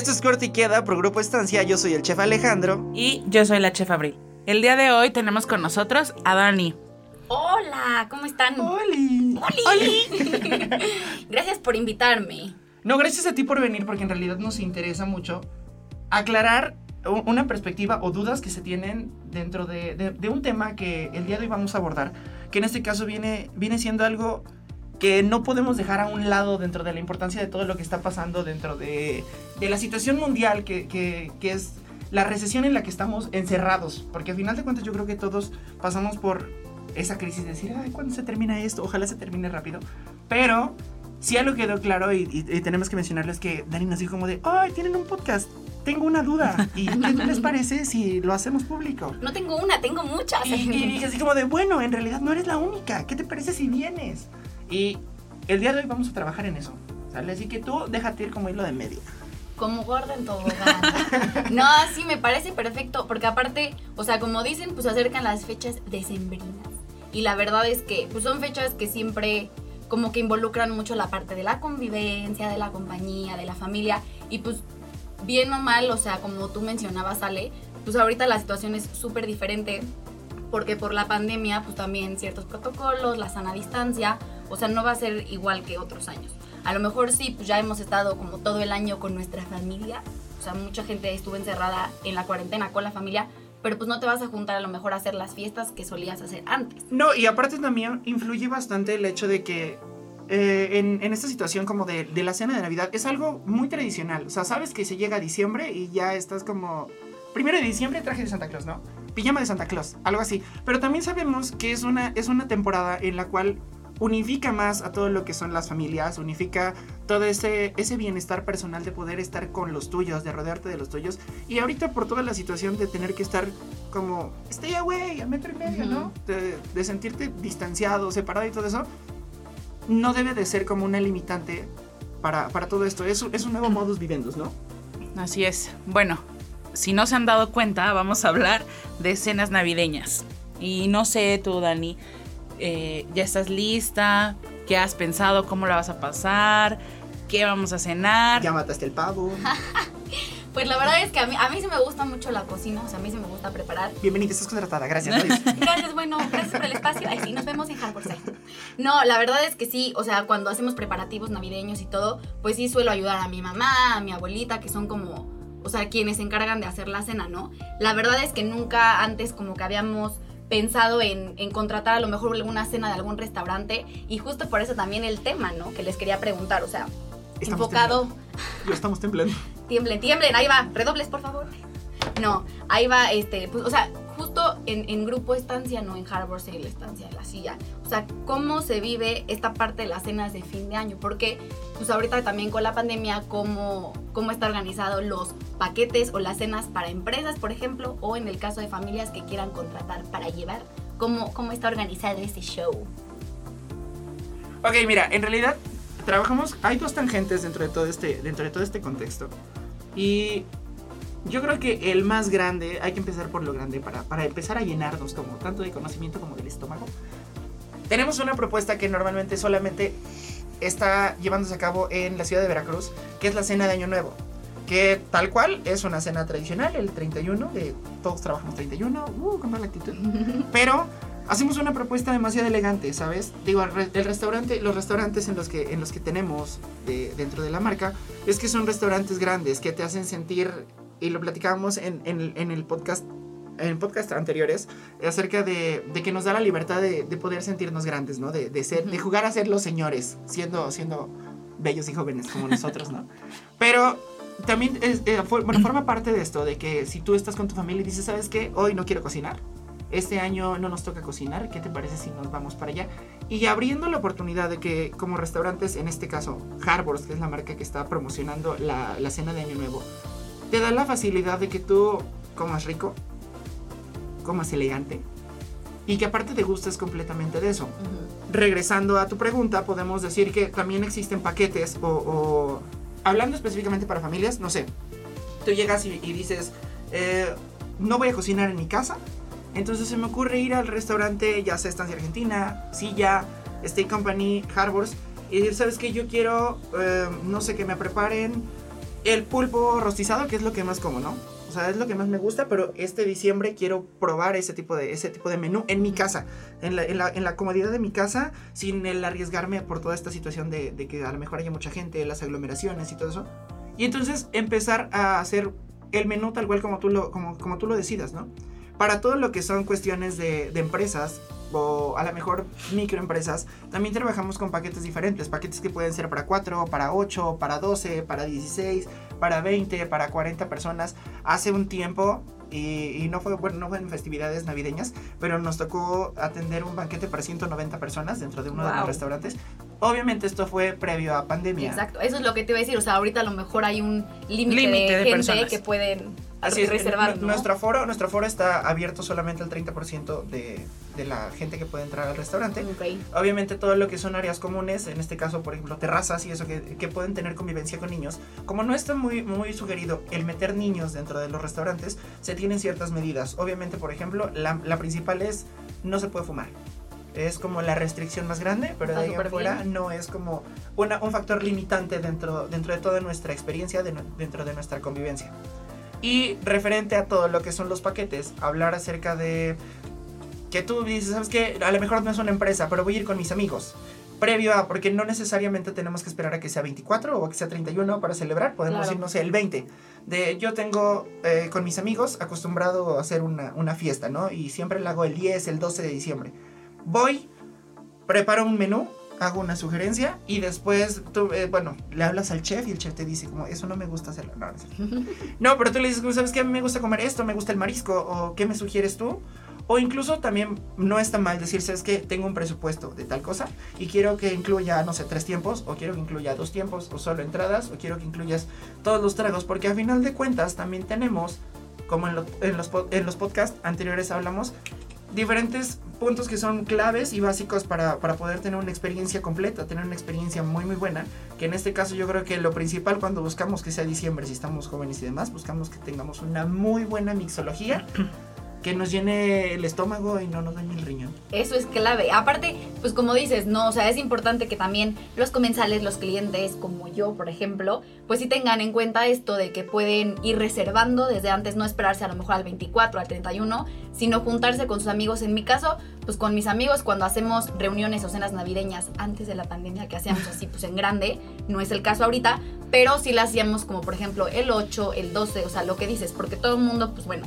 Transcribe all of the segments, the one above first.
Esto es Corte y Queda por Grupo Estancia. Yo soy el chef Alejandro. Y yo soy la chef Abril. El día de hoy tenemos con nosotros a Dani. Hola, ¿cómo están? ¡Oli! ¡Oli! Gracias por invitarme. No, gracias a ti por venir porque en realidad nos interesa mucho aclarar una perspectiva o dudas que se tienen dentro de, de- de un tema que el día de hoy vamos a abordar, que en este caso viene, viene siendo algo que no podemos dejar a un lado dentro de la importancia de todo lo que está pasando dentro de, de la situación mundial que, que- que es la recesión en la que estamos encerrados, porque al final de cuentas yo creo que todos pasamos por esa crisis de decir, ay, ¿cuándo se termina esto? Ojalá se termine rápido, pero si algo quedó claro y, y- y tenemos que mencionarles que Dani nos dijo como de, ay, tienen un podcast, tengo una duda, ¿y qué les parece si lo hacemos público? No tengo una, tengo muchas. Y, y dije así como de, bueno, en realidad no eres la única, ¿qué te parece si vienes? Y el día de hoy vamos a trabajar en eso, ¿sale? Así que tú déjate ir como hilo de media. Como gorda en tobogán. No, sí, me parece perfecto. Porque aparte, o sea, como dicen, pues acercan las fechas decembrinas. Y la verdad es que, pues son fechas que siempre como que involucran mucho la parte de la convivencia, de la compañía, de la familia. Y pues, bien o mal, o sea, como tú mencionabas, Ale, pues ahorita la situación es súper diferente. Porque por la pandemia, pues también ciertos protocolos, la sana distancia, o sea, no va a ser igual que otros años. A lo mejor sí, pues ya hemos estado como todo el año con nuestra familia. O sea, mucha gente estuvo encerrada en la cuarentena con la familia, pero pues no te vas a juntar a lo mejor a hacer las fiestas que solías hacer antes. No, y aparte también influye bastante el hecho de que eh, en, en esta situación como de, la cena de Navidad es algo muy tradicional. O sea, sabes que se llega a diciembre y ya estás como... Primero de diciembre traje de Santa Claus, ¿no? Pijama de Santa Claus, algo así. Pero también sabemos que es una, es una temporada en la cual unifica más a todo lo que son las familias, unifica todo ese, ese bienestar personal de poder estar con los tuyos, de rodearte de los tuyos. Y ahorita por toda la situación de tener que estar como, stay away, a metro y medio, ¿no? Ujú. De, de sentirte distanciado, separado y todo eso, no debe de ser como una limitante para, para todo esto. Es, un- es un nuevo modus vivendus, ¿no? Así es. Bueno, si no se han dado cuenta, vamos a hablar de cenas navideñas. Y no sé tú, Dani, eh, ¿ya estás lista? ¿Qué has pensado? ¿Cómo la vas a pasar? ¿Qué vamos a cenar? Ya mataste el pavo. Pues la verdad es que a mí, a mí sí me gusta mucho la cocina, o sea, a mí sí me gusta preparar. Bienvenida, estás contratada. Gracias. Luis. Gracias, bueno, gracias por el espacio. Ay, sí, nos vemos en Harborside. No, la verdad es que sí, o sea, cuando hacemos preparativos navideños y todo, pues sí suelo ayudar a mi mamá, a mi abuelita, que son como, o sea, quienes se encargan de hacer la cena, ¿no? La verdad es que nunca antes como que habíamos pensado en, en contratar a lo mejor alguna cena de algún restaurante y justo por eso también el tema, ¿no? Que les quería preguntar, o sea, Estamos enfocado... temblando. Lo estamos temblando. Tiemblen, tiemblen, ahí va, redobles por favor. No, ahí va, este, pues, o sea, justo en, en grupo estancia, no en Harbor Sale, estancia de la silla. O sea, cómo se vive esta parte de las cenas de fin de año, porque pues ahorita también con la pandemia, cómo, cómo está organizado los paquetes o las cenas para empresas, por ejemplo, o en el caso de familias que quieran contratar para llevar, cómo, cómo está organizado ese show. Ok, mira, en realidad trabajamos, hay dos tangentes dentro de todo este, dentro de todo este contexto. Y yo creo que el más grande, hay que empezar por lo grande para, para empezar a llenarnos como tanto de conocimiento como del estómago. Tenemos una propuesta que normalmente solamente está llevándose a cabo en la ciudad de Veracruz, que es la cena de Año Nuevo. Que tal cual es una cena tradicional, el 31, de todos trabajamos 31, uh, con mala actitud. Pero hacemos una propuesta demasiado elegante, ¿sabes? Digo, el, re- el restaurante, los restaurantes en los que, en los que tenemos de- dentro de la marca, es que son restaurantes grandes que te hacen sentir, y lo platicábamos en, en el- en el podcast, en podcast anteriores, acerca de, de que nos da la libertad de, de poder sentirnos grandes, ¿no? De, de ser, de jugar a ser los señores, siendo, siendo bellos y jóvenes como nosotros, ¿no? Pero también es, eh, for- bueno, forma parte de esto, de que si tú estás con tu familia y dices, ¿sabes qué? Hoy no quiero cocinar. Este año no nos toca cocinar. ¿Qué te parece si nos vamos para allá? Y abriendo la oportunidad de que como restaurantes, en este caso Harbors, que es la marca que está promocionando la, la cena de Año Nuevo, te da la facilidad de que tú comas rico, comas elegante y que aparte te gustes completamente de eso regresando a tu pregunta, podemos decir que también existen paquetes o, o- hablando específicamente para familias, no sé, tú llegas y, y dices, eh, no voy a cocinar en mi casa, entonces se me ocurre ir al restaurante, ya sea Estancia Argentina, Silla, Steak Company, Harbors, y decir, ¿sabes qué? Yo quiero, eh, no sé, que me preparen el pulpo rostizado, que es lo que más como, ¿no? O sea, es lo que más me gusta, pero este diciembre quiero probar ese tipo de, ese tipo de menú en mi casa, en la, en la, en la comodidad de mi casa, sin el arriesgarme por toda esta situación de, que a lo mejor haya mucha gente, las aglomeraciones y todo eso. Y entonces empezar a hacer el menú tal cual como tú lo, como, como tú lo decidas, ¿no? Para todo lo que son cuestiones de, de empresas, o a lo mejor microempresas, también trabajamos con paquetes diferentes, paquetes que pueden ser para 4, para 8, para 12, para 16, para 20, para 40 personas. Hace un tiempo, y, y no, fue, bueno, no fue en festividades navideñas, pero nos tocó atender un banquete para 190 personas dentro de uno de Wow. los restaurantes. Obviamente esto fue previo a pandemia. Exacto, eso es lo que te iba a decir. O sea, ahorita a lo mejor hay un límite Límite de, de gente personas. que pueden Así es, reservar. ¿no? nuestro, foro, nuestro foro está abierto solamente al 30% de, de la gente que puede entrar al restaurante. Ok. Obviamente todo lo que son áreas comunes, en este caso por ejemplo terrazas y eso que, que pueden tener convivencia con niños, como no está muy, muy sugerido el meter niños dentro de los restaurantes, se tienen ciertas medidas. Obviamente por ejemplo la, la principal es no se puede fumar. Es como la restricción más grande, pero de ahí súper afuera no es como una- un factor limitante dentro, dentro de toda nuestra experiencia, de dentro de nuestra convivencia. Y referente a todo lo que son los paquetes, hablar acerca de que tú dices, ¿sabes qué? A lo mejor no es una empresa, pero voy a ir con mis amigos. Previo a, porque no necesariamente tenemos que esperar a que sea 24 o a que sea 31 para celebrar, podemos Claro. ir, no sé, el 20. De, yo tengo eh, con mis amigos acostumbrado a hacer una, una fiesta, ¿no? Y siempre la hago el 10, el 12 de diciembre. Voy, preparo un menú, hago una sugerencia y después, tú, eh, bueno, le hablas al chef y el chef te dice como, eso no me gusta hacerlo. No, pero tú le dices, ¿sabes qué? A mí me gusta comer esto, me gusta el marisco, o ¿qué me sugieres tú? O incluso también no está mal decir, ¿sabes qué? Tengo un presupuesto de tal cosa y quiero que incluya, no sé, tres tiempos, o quiero que incluya dos tiempos, o solo entradas, o quiero que incluyas todos los tragos, porque a final de cuentas también tenemos, como en, lo- en los, en los podcasts anteriores hablamos, diferentes puntos que son claves y básicos para, para poder tener una experiencia completa, tener una experiencia muy muy buena, que en este caso yo creo que lo principal cuando buscamos que sea diciembre, si estamos jóvenes y demás, buscamos que tengamos una muy buena mixología que nos llene el estómago y no nos dañe el riñón. Eso es clave. Aparte, pues como dices, no, o sea, es importante que también los comensales, los clientes, como yo, por ejemplo, pues sí tengan en cuenta esto de que pueden ir reservando desde antes, no esperarse a lo mejor al 24, al 31, sino juntarse con sus amigos. En mi caso, pues con mis amigos cuando hacemos reuniones o cenas navideñas antes de la pandemia, que hacíamos así pues en grande, no es el caso ahorita, pero sí la hacíamos como por ejemplo el 8, el 12, o sea, lo que dices, porque todo el mundo, pues bueno,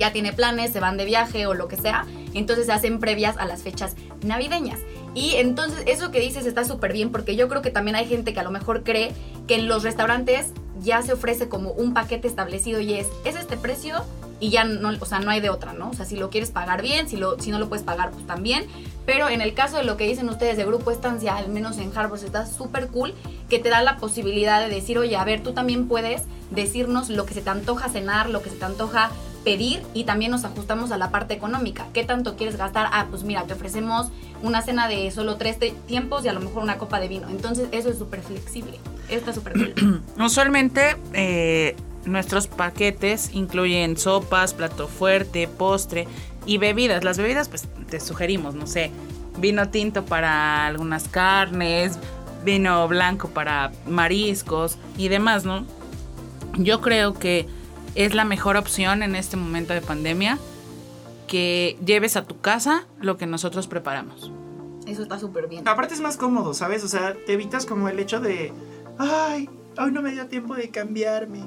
ya tiene planes, se van de viaje o lo que sea, entonces se hacen previas a las fechas navideñas. Y entonces eso que dices está súper bien porque yo creo que también hay gente que a lo mejor cree que en los restaurantes ya se ofrece como un paquete establecido y es, es este precio y ya no, o sea, no hay de otra, ¿no? O sea, si lo quieres pagar bien, si, lo, si no lo puedes pagar, pues también. Pero en el caso de lo que dicen ustedes de Grupo Estancia, al menos en Harbors, está súper cool que te da la posibilidad de decir, oye, a ver, tú también puedes decirnos lo que se te antoja cenar, lo que se te antoja pedir y también nos ajustamos a la parte económica. ¿Qué tanto quieres gastar? Ah, pues mira, te ofrecemos una cena de solo tres tiempos y a lo mejor una copa de vino. Entonces eso es súper flexible. Está súper cool. Usualmente eh, nuestros paquetes incluyen sopas, plato fuerte, postre y bebidas. Las bebidas pues te sugerimos, no sé, vino tinto para algunas carnes, vino blanco para mariscos y demás, ¿no? Yo creo que es la mejor opción en este momento de pandemia que lleves a tu casa lo que nosotros preparamos. Eso está súper bien. Aparte es más cómodo, ¿sabes? O sea, te evitas como el hecho de, ay, hoy no me dio tiempo de cambiarme.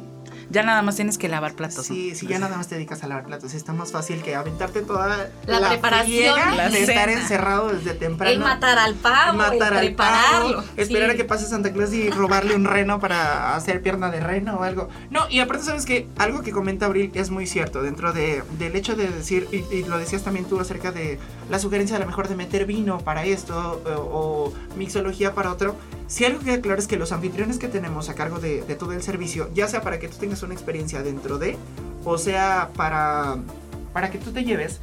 Ya nada más tienes que lavar platos. ¿no? Sí, sí, ya nada más te dedicas a lavar platos. Está más fácil que aventarte toda La preparación, friega la de estar encerrado desde temprano. El matar al pavo, matar el al prepararlo. pavo, esperar Sí. a que pase Santa Claus y robarle un reno para hacer pierna de reno o algo. No, y aparte sabes que algo que comenta Abril es muy cierto dentro de, del hecho de decir, y, y lo decías también tú acerca de la sugerencia a lo mejor de meter vino para esto o, o mixología para otro. Si algo queda claro es que los anfitriones que tenemos a cargo de, de todo el servicio, ya sea para que tú tengas una experiencia dentro de, o sea para, para que tú te lleves,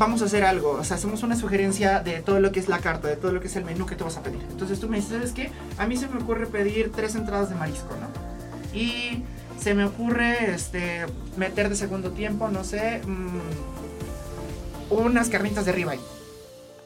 vamos a hacer algo. O sea, hacemos una sugerencia de todo lo que es la carta, de todo lo que es el menú que tú vas a pedir. Entonces tú me dices, ¿sabes qué? A mí se me ocurre pedir tres entradas de marisco, ¿no? Y se me ocurre este, meter de segundo tiempo, no sé, mm, unas carnitas de ribeye.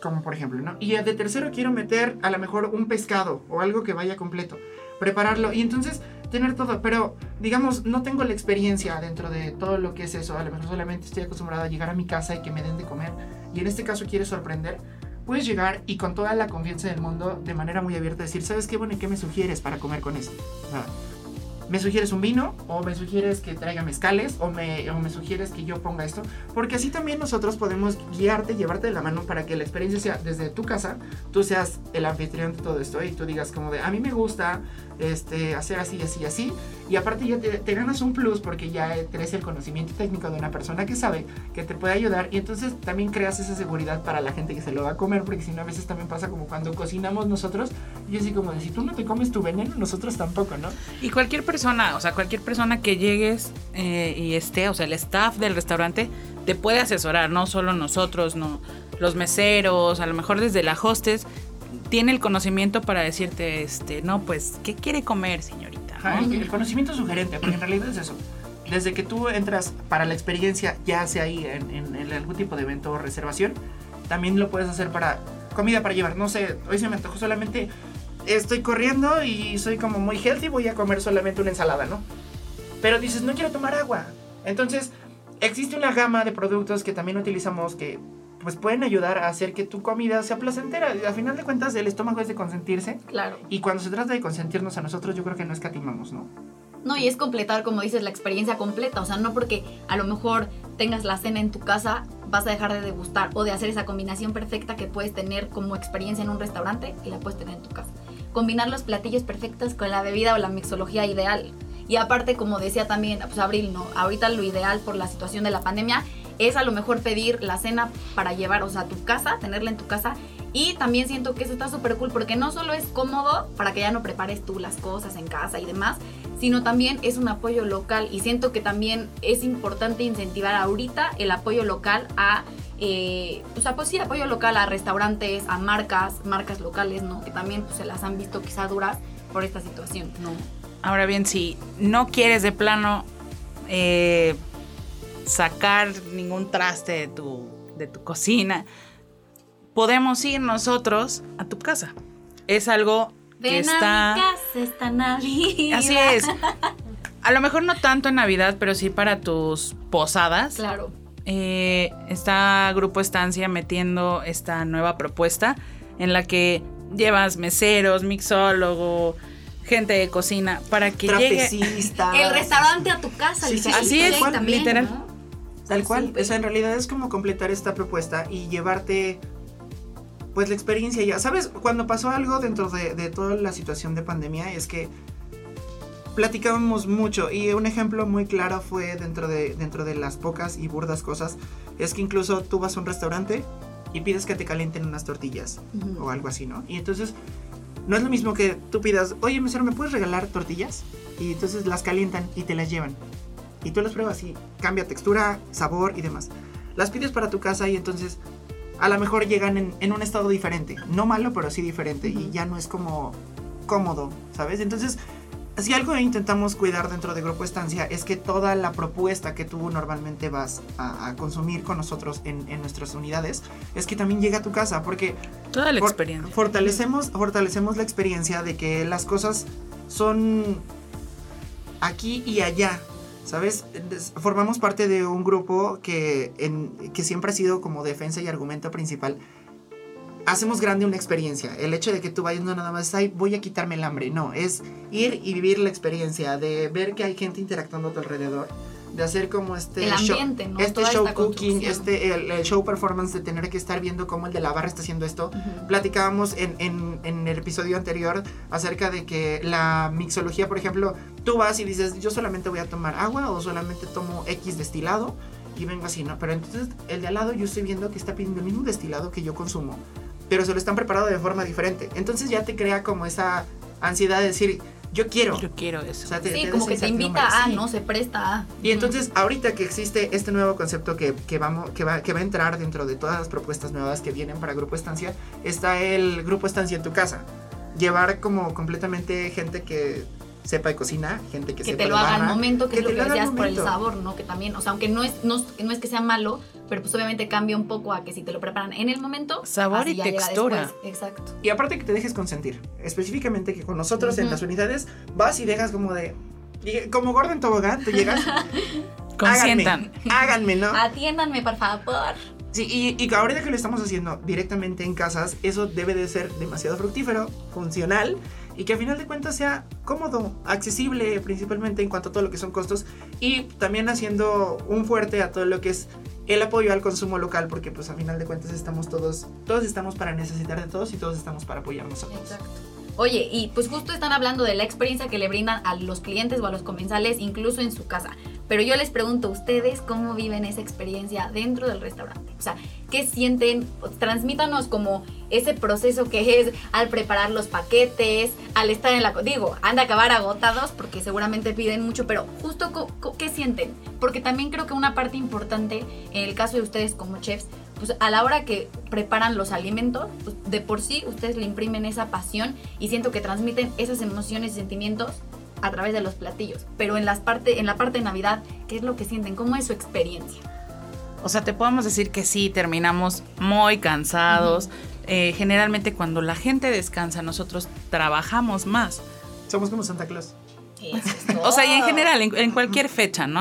Como por ejemplo, ¿no? Y de tercero quiero meter a lo mejor un pescado o algo que vaya completo. Prepararlo. Y entonces tener todo, pero digamos, no tengo la experiencia dentro de todo lo que es eso. A lo mejor solamente estoy acostumbrado a llegar a mi casa y que me den de comer. Y en este caso quieres sorprender. Puedes llegar y con toda la confianza del mundo, de manera muy abierta, decir, ¿sabes qué bueno y qué me sugieres para comer con esto? O ¿Me sugieres un vino? ¿O me sugieres que traiga mezcales? ¿O me, ¿O me sugieres que yo ponga esto? Porque así también nosotros podemos guiarte, llevarte de la mano para que la experiencia sea desde tu casa, tú seas el anfitrión de todo esto y tú digas como de, a mí me gusta este, hacer así, así, así. Y aparte ya te, te ganas un plus porque ya tienes el conocimiento técnico de una persona que sabe, que te puede ayudar. Y entonces también creas esa seguridad para la gente que se lo va a comer, porque si no a veces también pasa como cuando cocinamos nosotros, y así como de, si tú no te comes tu veneno, nosotros tampoco, ¿no? Y cualquier o sea, cualquier persona que llegues eh, y esté, o sea, el staff del restaurante te puede asesorar, no solo nosotros, no los meseros, a lo mejor desde la hostes tiene el conocimiento para decirte, este, no, pues, ¿qué quiere comer, señorita? Ajá, el, el conocimiento sugerente, porque en realidad es eso. Desde que tú entras para la experiencia, ya sea ahí en, en- en algún tipo de evento o reservación, también lo puedes hacer para comida para llevar. No sé, hoy se me antojó solamente, estoy corriendo y soy como muy healthy, voy a comer solamente una ensalada, ¿no? Pero dices, no quiero tomar agua. Entonces, existe una gama de productos que también utilizamos que pues pueden ayudar a hacer que tu comida sea placentera. A final de cuentas, el estómago es de consentirse. Claro. Y cuando se trata de consentirnos a nosotros, yo creo que no escatimamos, ¿no? No, y es completar, como dices, la experiencia completa. O sea, no porque a lo mejor tengas la cena en tu casa, vas a dejar de degustar o de hacer esa combinación perfecta que puedes tener como experiencia en un restaurante y la puedes tener en tu casa. Combinar los platillos perfectos con la bebida o la mixología ideal. Y aparte, como decía también, pues Abril, ¿no? Ahorita lo ideal por la situación de la pandemia es a lo mejor pedir la cena para llevar, o sea, a tu casa, tenerla en tu casa. Y también siento que eso está súper cool porque no solo es cómodo para que ya no prepares tú las cosas en casa y demás, sino también es un apoyo local y siento que también es importante incentivar ahorita el apoyo local a, eh, o sea, pues sí, apoyo local a restaurantes, a marcas, marcas locales, ¿no? Que también pues, se las han visto quizá duras por esta situación, ¿no? Ahora bien, si no quieres de plano eh, sacar ningún traste de tu, de tu cocina, podemos ir nosotros a tu casa. Es algo que Ven está... a mi casa esta Navidad. Así es. A lo mejor no tanto en Navidad, pero sí para tus posadas. Claro. Eh, está Grupo Estancia metiendo esta nueva propuesta en la que llevas meseros, mixólogo, gente de cocina para que llegue. El restaurante a tu casa, Sí, sí, literal. así es, también, literal. ¿no? Tal cual. Sí. O sea, en realidad es como completar esta propuesta y llevarte. Pues la experiencia ya. ¿Sabes? Cuando pasó algo dentro de, de toda la situación de pandemia es que platicábamos mucho y un ejemplo muy claro fue dentro de, dentro de las pocas y burdas cosas es que incluso tú vas a un restaurante y pides que te calienten unas tortillas o algo así, ¿no? Y entonces no es lo mismo que tú pidas, oye mesero, ¿me puedes regalar tortillas? Y entonces las calientan y te las llevan. Y tú las pruebas y cambia textura, sabor y demás. Las pides para tu casa y entonces a lo mejor llegan en, en un estado diferente. No malo, pero sí diferente. Y ya no es como cómodo, ¿sabes? Entonces, si algo intentamos cuidar dentro de Grupo Estancia es que toda la propuesta que tú normalmente vas a, a consumir con nosotros en, en nuestras unidades es que también llegue a tu casa. Porque Toda la For- experiencia. Fortalecemos, fortalecemos la experiencia de que las cosas son aquí y allá. ¿Sabes? Formamos parte de un grupo que, en- que siempre ha sido como defensa y argumento principal. Hacemos grande una experiencia. El hecho de que tú vayas no nada más, ay, voy a quitarme el hambre. No, es ir y vivir la experiencia, de ver que hay gente interactuando a tu alrededor, de hacer como este El show, ambiente, ¿no? este Toda show cooking, este el, el show performance de tener que estar viendo cómo el de la barra está haciendo esto. Ujú. Platicábamos en, en- en el episodio anterior acerca de que la mixología, por ejemplo, tú vas y dices, yo solamente voy a tomar agua o solamente tomo X destilado y vengo así, ¿no? Pero entonces el de al lado yo estoy viendo que está pidiendo el mismo destilado que yo consumo, pero se lo están preparando de forma diferente. Entonces ya te crea como esa ansiedad de decir, yo quiero. Yo quiero eso. O sea, te- Sí, te como que te invita a, Sí. ¿no? Se presta a. Y entonces, ahorita que existe este nuevo concepto que, que, vamos, que, va, que va a entrar dentro de todas las propuestas nuevas que vienen para Grupo Estancia, está el Grupo Estancia en tu casa. Llevar como completamente gente que sepa de cocina, gente que, que sepa te de lo haga al barra, momento, que, que es lo te que lo haga al decías por el sabor, ¿no? Que también, o sea, aunque no es, no, que no es que sea malo, pero pues obviamente cambia un poco a que si te lo preparan en el momento. Sabor y textura. Exacto. Y aparte que te dejes consentir. Específicamente que con nosotros en Ujú. las unidades vas y dejas como de, como Gordon Tobogán, tú llegas. Consientan. Háganme, háganme, ¿no? Atiéndanme, por favor. Sí, y, y ahorita que lo estamos haciendo directamente en casas, eso debe de ser demasiado fructífero, funcional y que a final de cuentas sea cómodo, accesible principalmente en cuanto a todo lo que son costos y también haciendo un fuerte a todo lo que es el apoyo al consumo local porque pues a final de cuentas estamos todos, todos estamos para necesitar de todos y todos estamos para apoyarnos a todos. Exacto. Oye, y pues justo están hablando de la experiencia que le brindan a los clientes o a los comensales, incluso en su casa. Pero yo les pregunto, ¿ustedes cómo viven esa experiencia dentro del restaurante? O sea, ¿qué sienten? Transmítanos como ese proceso que es al preparar los paquetes, al estar en la... Digo, han de acabar agotados porque seguramente piden mucho, pero justo ¿qué sienten? Porque también creo que una parte importante en el caso de ustedes como chefs, pues a la hora que preparan los alimentos, pues de por sí ustedes le imprimen esa pasión y siento que transmiten esas emociones y sentimientos a través de los platillos. Pero en, las parte, en la parte de Navidad, ¿qué es lo que sienten? ¿Cómo es su experiencia? O sea, te podemos decir que sí, terminamos muy cansados. Eh, generalmente cuando la gente descansa, nosotros trabajamos más. Somos como Santa Claus. O sea, y en general, en, en cualquier fecha, ¿no?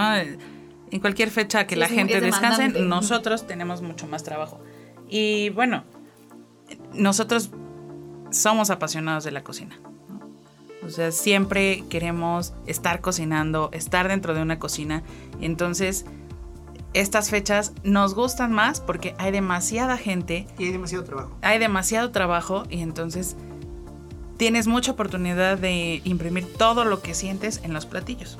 En cualquier fecha que Sí, la gente es descanse, nosotros tenemos mucho más trabajo. Y bueno, nosotros somos apasionados de la cocina. ¿no? O sea, siempre queremos estar cocinando, estar dentro de una cocina. Entonces, estas fechas nos gustan más porque hay demasiada gente Y hay demasiado trabajo. hay demasiado trabajo y entonces tienes mucha oportunidad de imprimir todo lo que sientes en los platillos.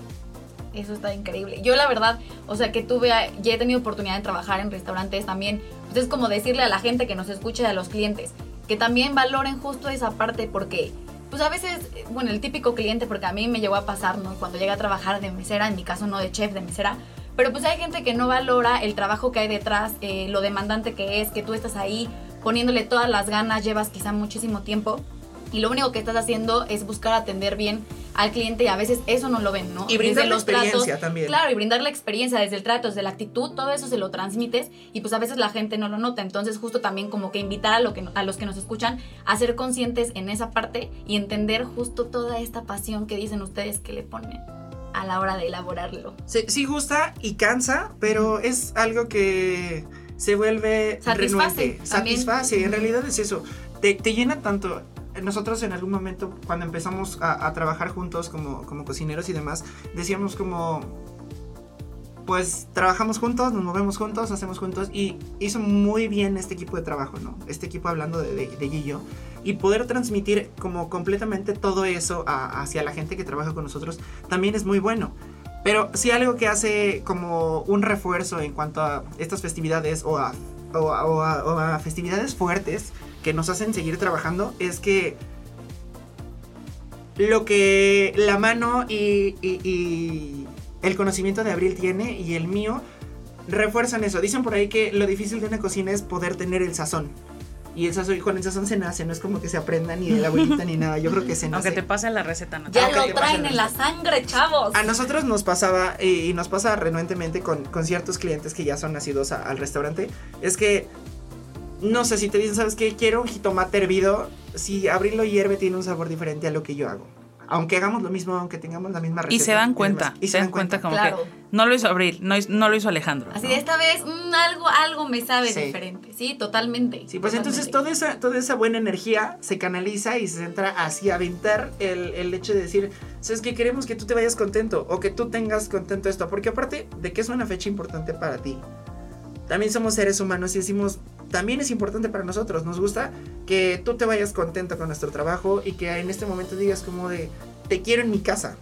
Eso está increíble. Yo la verdad, o sea, que tuve, ya he tenido oportunidad de trabajar en restaurantes también. Pues es como decirle a la gente que nos escucha y a los clientes que también valoren justo esa parte porque, pues a veces, bueno, el típico cliente, porque a mí me llegó a pasar, ¿no? Cuando llega a trabajar de mesera, en mi caso no de chef, de mesera. Pero pues hay gente que no valora el trabajo que hay detrás, eh, lo demandante que es, que tú estás ahí poniéndole todas las ganas, llevas quizá muchísimo tiempo y lo único que estás haciendo es buscar atender bien al cliente y a veces eso no lo ven, ¿no? Y brindar Desde la los tratos, experiencia también. Claro, y brindar la experiencia desde el trato, desde la actitud, todo eso se lo transmites y pues a veces la gente no lo nota. Entonces justo también como que invitar a, lo que, a los que nos escuchan a ser conscientes en esa parte y entender justo toda esta pasión que dicen ustedes que le ponen a la hora de elaborarlo. Sí, sí gusta y cansa, pero es algo que se vuelve Satisface, renuente. Satisface, en realidad es eso. Te, te llena tanto. Nosotros en algún momento, cuando empezamos a, trabajar juntos como, como cocineros y demás, decíamos como, pues trabajamos juntos, nos movemos juntos, hacemos juntos y hizo muy bien este equipo de trabajo, ¿no? Este equipo hablando de, de, de y poder transmitir como completamente todo eso hacia la gente que trabaja con nosotros también es muy bueno. Pero sí algo que hace como un refuerzo en cuanto a estas festividades o a- o a festividades fuertes que nos hacen seguir trabajando es que lo que la mano y, y- y el conocimiento de Abril tiene y el mío refuerzan eso. Dicen por ahí que lo difícil de una cocina es poder tener el sazón. Y el sazón, con el sazón se nace, no es como que se aprenda ni de la abuelita ni nada. Yo creo que se nace. Aunque te pase la receta, no. Ya Aunque lo traen en la sangre, chavos. A nosotros nos pasaba, y y nos pasa renuentemente con, con ciertos clientes que ya son nacidos a- al restaurante, es que, no sé, si te dicen, ¿sabes qué? Quiero un jitomate hervido, si abrirlo hierve tiene un sabor diferente a lo que yo hago. Aunque hagamos lo mismo, aunque tengamos la misma receta. Y se dan cuenta, Y se dan cuenta como Claro. que no lo hizo Abril, no, no lo hizo Alejandro. Así ¿no? de esta vez, mm, algo, algo me sabe Sí. diferente. Sí, totalmente. Sí, pues entonces totalmente. toda esa, toda esa buena energía se canaliza y se centra hacia aventar el, el hecho de decir, ¿sabes qué? Queremos que tú te vayas contento o que tú tengas contento esto. Porque aparte de que es una fecha importante para ti, también somos seres humanos y decimos, también es importante para nosotros. Nos gusta que tú te vayas contento con nuestro trabajo y que en este momento digas como de, te quiero en mi casa.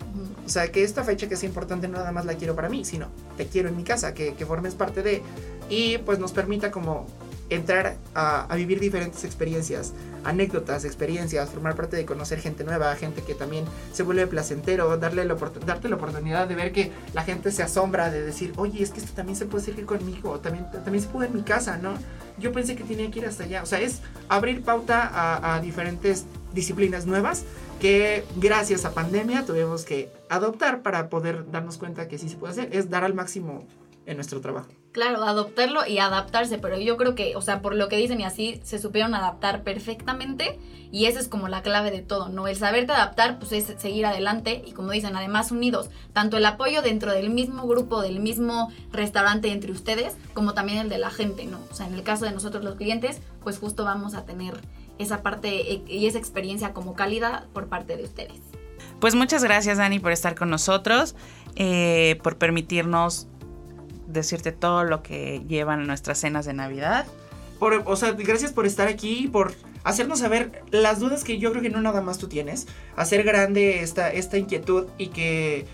O sea, que esta fecha que es importante no nada más la quiero para mí, sino te quiero en mi casa, que, que formes parte de... Y pues nos permita como entrar a, a vivir diferentes experiencias, anécdotas, experiencias, formar parte de conocer gente nueva, gente que también se vuelve placentero, darle la darte la oportunidad de ver que la gente se asombra de decir, oye, es que esto también se puede hacer conmigo, también, también se puede en mi casa, ¿no? Yo pensé que tenía que ir hasta allá. O sea, es abrir pauta a, a diferentes disciplinas nuevas que gracias a pandemia tuvimos que adoptar para poder darnos cuenta que sí se puede hacer, es dar al máximo en nuestro trabajo. Claro, adoptarlo y adaptarse, pero yo creo que, o sea, por lo que dicen y así, se supieron adaptar perfectamente y esa es como la clave de todo, ¿no? El saberte adaptar, pues es seguir adelante y como dicen, además unidos, tanto el apoyo dentro del mismo grupo, del mismo restaurante entre ustedes, como también el de la gente, ¿no? O sea, en el caso de nosotros los clientes, pues justo vamos a tener esa parte e, y esa experiencia como cálida por parte de ustedes. Pues muchas gracias, Dani, por estar con nosotros, eh, por permitirnos decirte todo lo que llevan nuestras cenas de Navidad. Por, o sea, gracias por estar aquí, por hacernos saber las dudas que yo creo que no nada más tú tienes, hacer grande esta, esta inquietud y que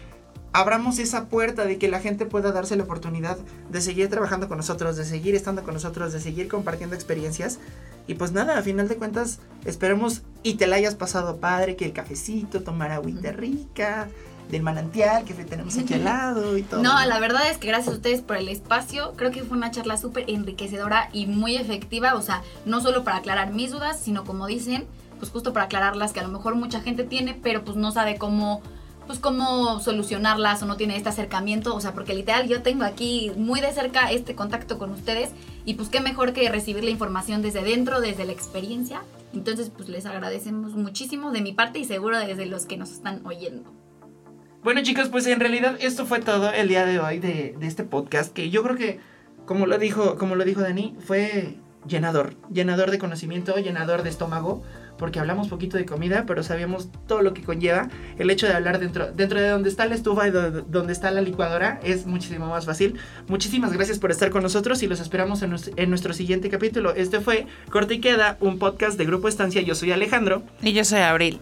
abramos esa puerta de que la gente pueda darse la oportunidad de seguir trabajando con nosotros, de seguir estando con nosotros, de seguir compartiendo experiencias. Y pues nada, a final de cuentas, esperemos y te la hayas pasado padre, que el cafecito, tomar agüita rica, del manantial que tenemos aquí al lado y todo. No, la verdad es que gracias a ustedes por el espacio. Creo que fue una charla súper enriquecedora y muy efectiva. O sea, no solo para aclarar mis dudas, sino como dicen, pues justo para aclararlas que a lo mejor mucha gente tiene, pero pues no sabe cómo pues cómo solucionarlas o no tiene este acercamiento, o sea, porque literal yo tengo aquí muy de cerca este contacto con ustedes y pues qué mejor que recibir la información desde dentro, desde la experiencia. Entonces, pues les agradecemos muchísimo de mi parte y seguro desde los que nos están oyendo. Bueno chicos, pues en realidad esto fue todo el día de hoy de, este podcast que yo creo que, como lo dijo, como lo dijo Dani, fue llenador, llenador de conocimiento, llenador de estómago, porque hablamos poquito de comida, pero sabíamos todo lo que conlleva. El hecho de hablar dentro, dentro de donde está la estufa y donde está la licuadora es muchísimo más fácil. Muchísimas gracias por estar con nosotros y los esperamos en, en nuestro siguiente capítulo. Este fue Corte y Queda, un podcast de Grupo Estancia. Yo soy Alejandro. Y yo soy Abril.